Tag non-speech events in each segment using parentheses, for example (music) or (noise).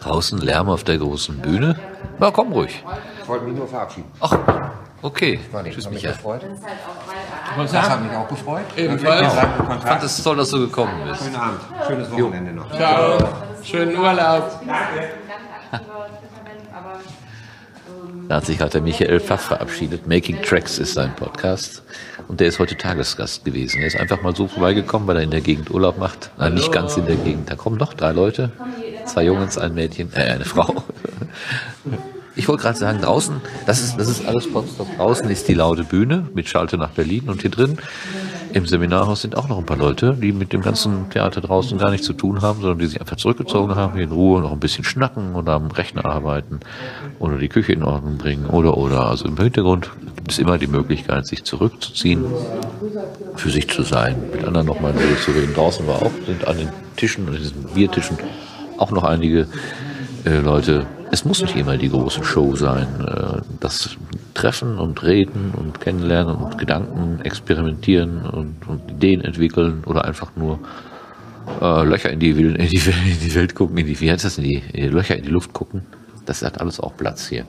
Draußen Lärm auf der großen Bühne. Na, komm ruhig. Ich wollte mich nur verabschieden. Ach, okay. War nicht, Tschüss, Michael. gefreut. Was Das hat mich auch gefreut. Ebenfalls. Ich fand es toll, dass du gekommen bist. Schönen Abend. Schönes Wochenende noch. Ciao. Schönen Urlaub. Da hat sich gerade der Michael Pfaff verabschiedet. Making Tracks ist sein Podcast. Und der ist heute Tagesgast gewesen. Er ist einfach mal so vorbeigekommen, weil er in der Gegend Urlaub macht. Nein, nicht ganz in der Gegend. Da kommen noch drei Leute. Zwei Jungs, ein Mädchen, äh, eine Frau. Ich wollte gerade sagen, draußen, das ist, das ist alles Potsdam. Draußen ist die laute Bühne mit Schalte nach Berlin und hier drin im Seminarhaus sind auch noch ein paar Leute, die mit dem ganzen Theater draußen gar nichts zu tun haben, sondern die sich einfach zurückgezogen haben, hier in Ruhe noch ein bisschen schnacken oder am Rechner arbeiten oder die Küche in Ordnung bringen oder oder. Also im Hintergrund gibt es immer die Möglichkeit, sich zurückzuziehen, für sich zu sein, mit anderen nochmal zu reden. Draußen war auch, sind an den Tischen, an diesen Biertischen auch noch einige äh, Leute. Es muss nicht immer die große Show sein. Äh, das Treffen und Reden und Kennenlernen und Gedanken experimentieren und, und Ideen entwickeln oder einfach nur äh, Löcher in die, in, die, (laughs) in die Welt gucken, in die, wie heißt das, in die, in die Löcher in die Luft gucken. Das hat alles auch Platz hier.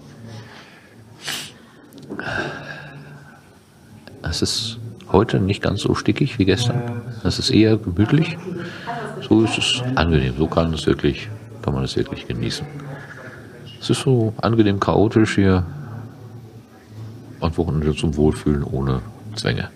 Es ist heute nicht ganz so stickig wie gestern. Es ist eher gemütlich. So ist es angenehm. So kann es wirklich, kann man es wirklich genießen. Es ist so angenehm chaotisch hier. Ein Wochenende zum Wohlfühlen ohne Zwänge.